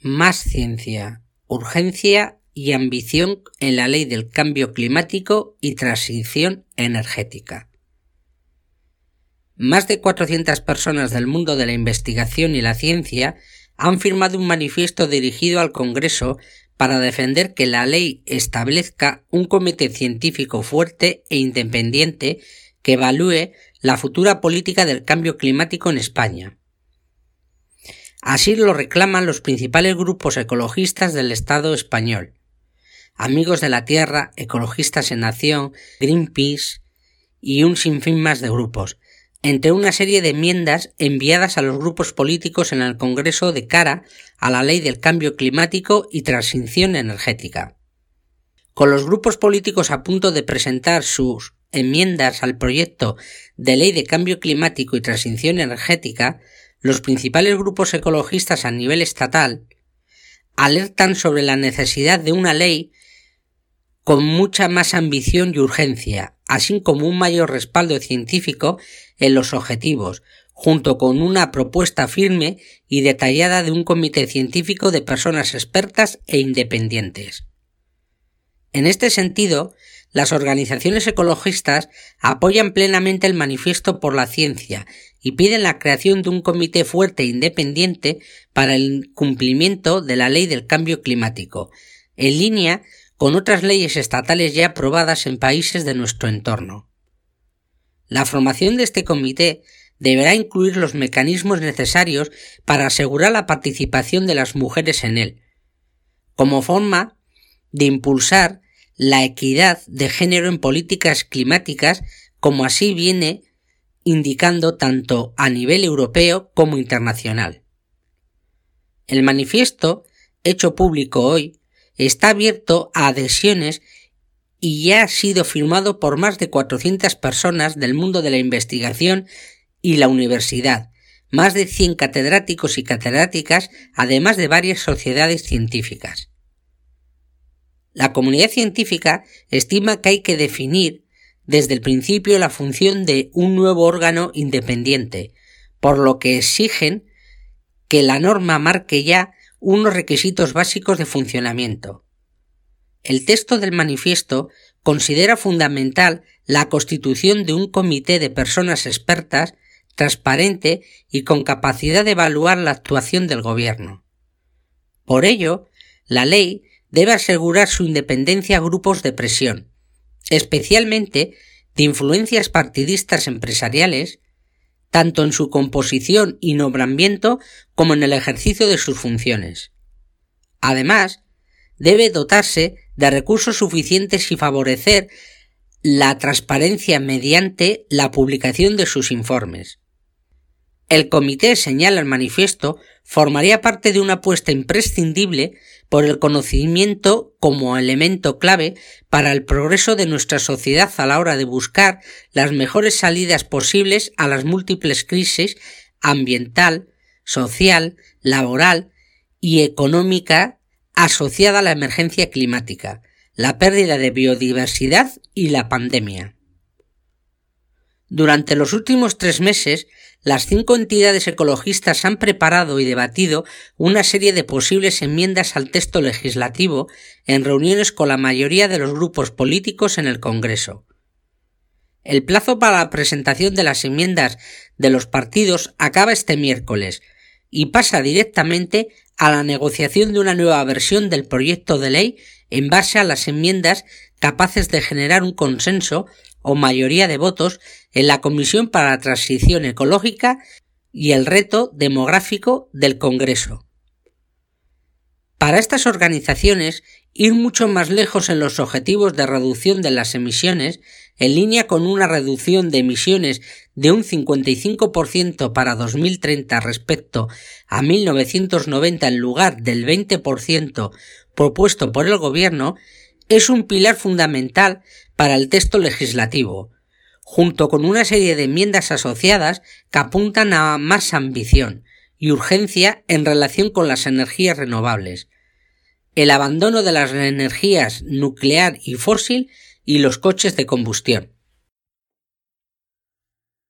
más ciencia, urgencia y ambición en la ley del cambio climático y transición energética. Más de 400 personas del mundo de la investigación y la ciencia han firmado un manifiesto dirigido al Congreso para defender que la ley establezca un comité científico fuerte e independiente que evalúe la futura política del cambio climático en España. Así lo reclaman los principales grupos ecologistas del Estado español. Amigos de la Tierra, Ecologistas en Acción, Greenpeace y un sinfín más de grupos, entre una serie de enmiendas enviadas a los grupos políticos en el Congreso de cara a la ley del cambio climático y transición energética. Con los grupos políticos a punto de presentar sus enmiendas al proyecto de ley de cambio climático y transición energética, los principales grupos ecologistas a nivel estatal alertan sobre la necesidad de una ley con mucha más ambición y urgencia, así como un mayor respaldo científico en los objetivos, junto con una propuesta firme y detallada de un comité científico de personas expertas e independientes. En este sentido, las organizaciones ecologistas apoyan plenamente el manifiesto por la ciencia y piden la creación de un comité fuerte e independiente para el cumplimiento de la ley del cambio climático, en línea con otras leyes estatales ya aprobadas en países de nuestro entorno. La formación de este comité deberá incluir los mecanismos necesarios para asegurar la participación de las mujeres en él, como forma de impulsar la equidad de género en políticas climáticas, como así viene indicando tanto a nivel europeo como internacional. El manifiesto, hecho público hoy, está abierto a adhesiones y ya ha sido firmado por más de 400 personas del mundo de la investigación y la universidad, más de 100 catedráticos y catedráticas, además de varias sociedades científicas. La comunidad científica estima que hay que definir desde el principio la función de un nuevo órgano independiente, por lo que exigen que la norma marque ya unos requisitos básicos de funcionamiento. El texto del manifiesto considera fundamental la constitución de un comité de personas expertas, transparente y con capacidad de evaluar la actuación del gobierno. Por ello, la ley debe asegurar su independencia a grupos de presión, especialmente de influencias partidistas empresariales, tanto en su composición y nombramiento como en el ejercicio de sus funciones. Además, debe dotarse de recursos suficientes y favorecer la transparencia mediante la publicación de sus informes. El comité, señala el manifiesto, formaría parte de una apuesta imprescindible por el conocimiento como elemento clave para el progreso de nuestra sociedad a la hora de buscar las mejores salidas posibles a las múltiples crisis ambiental, social, laboral y económica asociada a la emergencia climática, la pérdida de biodiversidad y la pandemia. Durante los últimos tres meses, las cinco entidades ecologistas han preparado y debatido una serie de posibles enmiendas al texto legislativo en reuniones con la mayoría de los grupos políticos en el Congreso. El plazo para la presentación de las enmiendas de los partidos acaba este miércoles y pasa directamente a la negociación de una nueva versión del proyecto de ley en base a las enmiendas capaces de generar un consenso o mayoría de votos en la Comisión para la Transición Ecológica y el Reto Demográfico del Congreso. Para estas organizaciones, ir mucho más lejos en los objetivos de reducción de las emisiones, en línea con una reducción de emisiones de un 55% para 2030 respecto a 1990 en lugar del 20% propuesto por el Gobierno, es un pilar fundamental para el texto legislativo, junto con una serie de enmiendas asociadas que apuntan a más ambición y urgencia en relación con las energías renovables, el abandono de las energías nuclear y fósil y los coches de combustión.